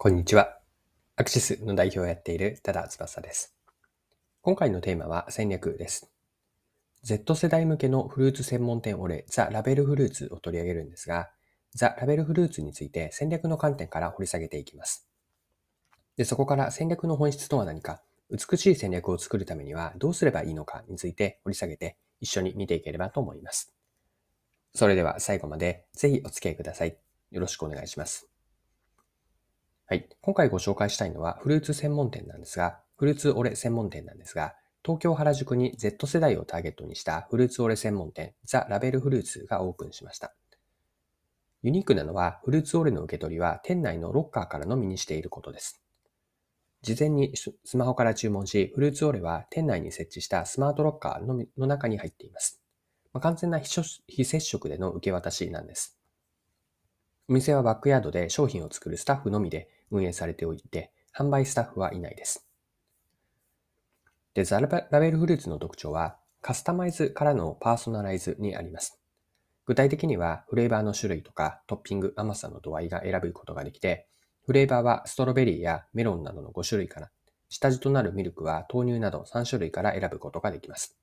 こんにちは。アクシスの代表をやっている多田翼です。今回のテーマは戦略です。Z 世代向けのフルーツ専門店オレザ・ラベルフルーツを取り上げるんですが、ザ・ラベルフルーツについて戦略の観点から掘り下げていきます。でそこから戦略の本質とは何か、美しい戦略を作るためにはどうすればいいのかについて掘り下げて一緒に見ていければと思います。それでは最後までぜひお付き合いください。よろしくお願いします。はい。今回ご紹介したいのはフルーツ専門店なんですが、フルーツオレ専門店なんですが、東京原宿に Z 世代をターゲットにしたフルーツオレ専門店ザ・ラベルフルーツがオープンしました。ユニークなのはフルーツオレの受け取りは店内のロッカーからのみにしていることです。事前にスマホから注文し、フルーツオレは店内に設置したスマートロッカーのの中に入っています。まあ、完全な非接触での受け渡しなんです。お店はバックヤードで商品を作るスタッフのみで運営されておいて、販売スタッフはいないです。で、ザラベルフルーツの特徴は、カスタマイズからのパーソナライズにあります。具体的には、フレーバーの種類とかトッピング甘さの度合いが選ぶことができて、フレーバーはストロベリーやメロンなどの5種類から、下地となるミルクは豆乳など3種類から選ぶことができます。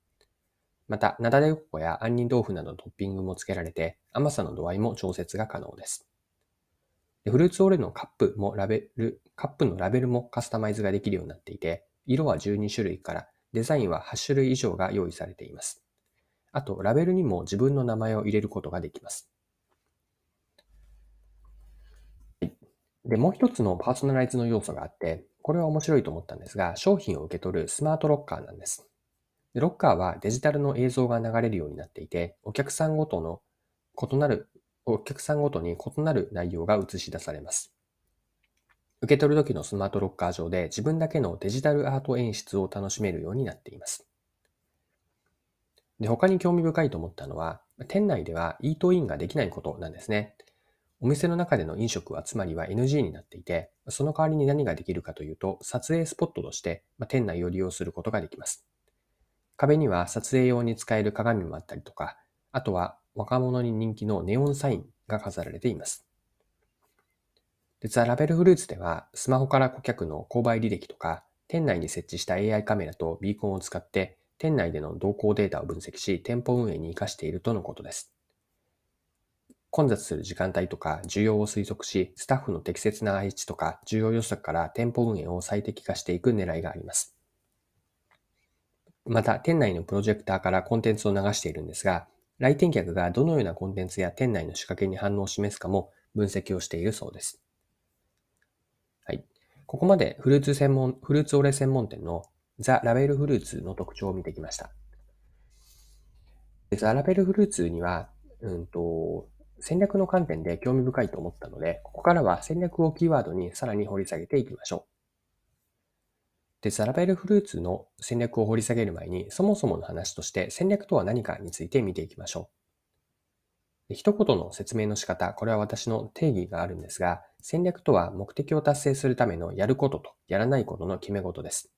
また、ナダデココや杏仁豆腐などのトッピングも付けられて、甘さの度合いも調節が可能です。フルーツオレのカップもラベル、カップのラベルもカスタマイズができるようになっていて、色は12種類からデザインは8種類以上が用意されています。あと、ラベルにも自分の名前を入れることができます。で、もう一つのパーソナライズの要素があって、これは面白いと思ったんですが、商品を受け取るスマートロッカーなんです。ロッカーはデジタルの映像が流れるようになっていて、お客さんごとの異なるお客さんごとに異なる内容が映し出されます。受け取る時のスマートロッカー上で自分だけのデジタルアート演出を楽しめるようになっています。で他に興味深いと思ったのは、店内ではイートインができないことなんですね。お店の中での飲食はつまりは NG になっていて、その代わりに何ができるかというと、撮影スポットとして店内を利用することができます。壁には撮影用に使える鏡もあったりとか、あとは若者に人気のネオンサインが飾られています。でザ・ラベルフルーツでは、スマホから顧客の購買履歴とか、店内に設置した AI カメラとビーコンを使って、店内での動向データを分析し、店舗運営に活かしているとのことです。混雑する時間帯とか需要を推測し、スタッフの適切な配置とか需要予測から店舗運営を最適化していく狙いがあります。また、店内のプロジェクターからコンテンツを流しているんですが、来店客がどのようなコンテンツや店内の仕掛けに反応を示すかも分析をしているそうです。はい。ここまでフルーツ専門、フルーツオレ専門店のザ・ラベルフルーツの特徴を見てきました。ザ・ラベルフルーツには、うんと、戦略の観点で興味深いと思ったので、ここからは戦略をキーワードにさらに掘り下げていきましょう。で、ザラベルフルーツの戦略を掘り下げる前に、そもそもの話として戦略とは何かについて見ていきましょう。一言の説明の仕方、これは私の定義があるんですが、戦略とは目的を達成するためのやることとやらないことの決め事です。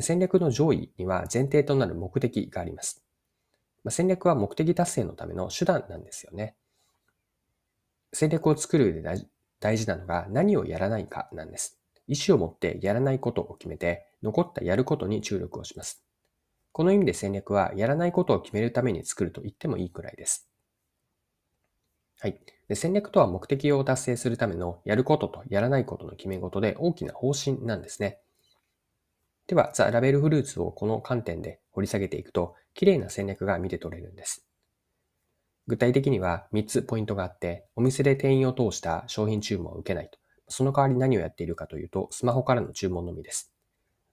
戦略の上位には前提となる目的があります。まあ、戦略は目的達成のための手段なんですよね。戦略を作る上で大事なのが何をやらないかなんです。意思を持ってやらないことを決めて、残ったやることに注力をします。この意味で戦略は、やらないことを決めるために作ると言ってもいいくらいです。はい。で戦略とは目的を達成するためのやることとやらないことの決め事で大きな方針なんですね。では、ザ・ラベルフルーツをこの観点で掘り下げていくと、綺麗な戦略が見て取れるんです。具体的には3つポイントがあって、お店で店員を通した商品注文を受けないと。その代わり何をやっているかというと、スマホからの注文のみです。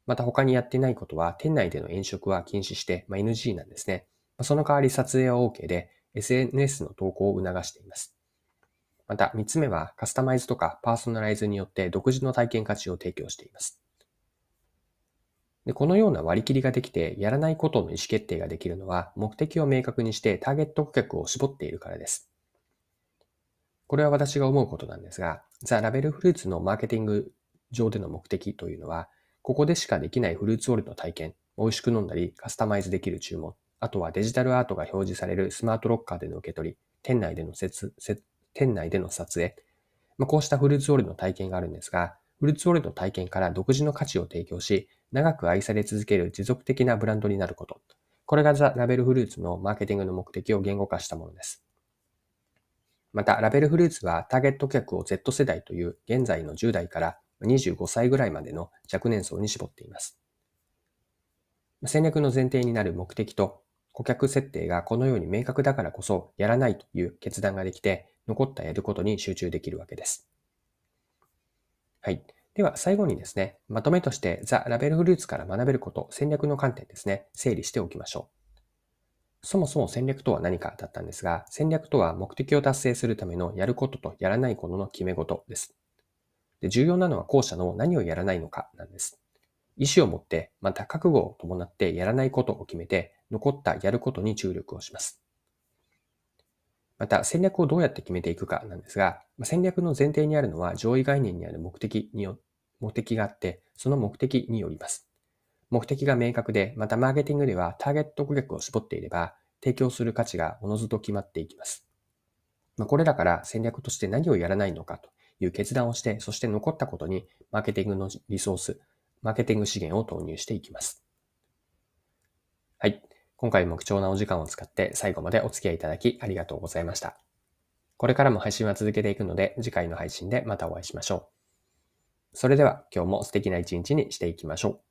また他にやってないことは、店内での飲食は禁止して、まあ、NG なんですね。その代わり撮影は OK で、SNS の投稿を促しています。また、三つ目は、カスタマイズとかパーソナライズによって独自の体験価値を提供しています。でこのような割り切りができて、やらないことの意思決定ができるのは、目的を明確にしてターゲット顧客を絞っているからです。これは私が思うことなんですが、ザ・ラベルフルーツのマーケティング上での目的というのは、ここでしかできないフルーツオールの体験、美味しく飲んだりカスタマイズできる注文、あとはデジタルアートが表示されるスマートロッカーでの受け取り、店内での設店内での撮影、まあ、こうしたフルーツオールの体験があるんですが、フルーツオールの体験から独自の価値を提供し、長く愛され続ける持続的なブランドになること。これがザ・ラベルフルーツのマーケティングの目的を言語化したものです。また、ラベルフルーツはターゲット客を Z 世代という現在の10代から25歳ぐらいまでの若年層に絞っています。戦略の前提になる目的と顧客設定がこのように明確だからこそやらないという決断ができて残ったやることに集中できるわけです。はい。では最後にですね、まとめとしてザ・ラベルフルーツから学べること、戦略の観点ですね、整理しておきましょう。そもそも戦略とは何かだったんですが、戦略とは目的を達成するためのやることとやらないことの決め事です。で重要なのは後者の何をやらないのかなんです。意思を持って、また覚悟を伴ってやらないことを決めて、残ったやることに注力をします。また、戦略をどうやって決めていくかなんですが、戦略の前提にあるのは上位概念にある目的によ、目的があって、その目的によります。目的が明確で、またマーケティングではターゲット顧客を絞っていれば、提供する価値がおのずと決まっていきます。まあ、これらから戦略として何をやらないのかという決断をして、そして残ったことにマーケティングのリソース、マーケティング資源を投入していきます。はい。今回も貴重なお時間を使って最後までお付き合いいただきありがとうございました。これからも配信は続けていくので、次回の配信でまたお会いしましょう。それでは今日も素敵な一日にしていきましょう。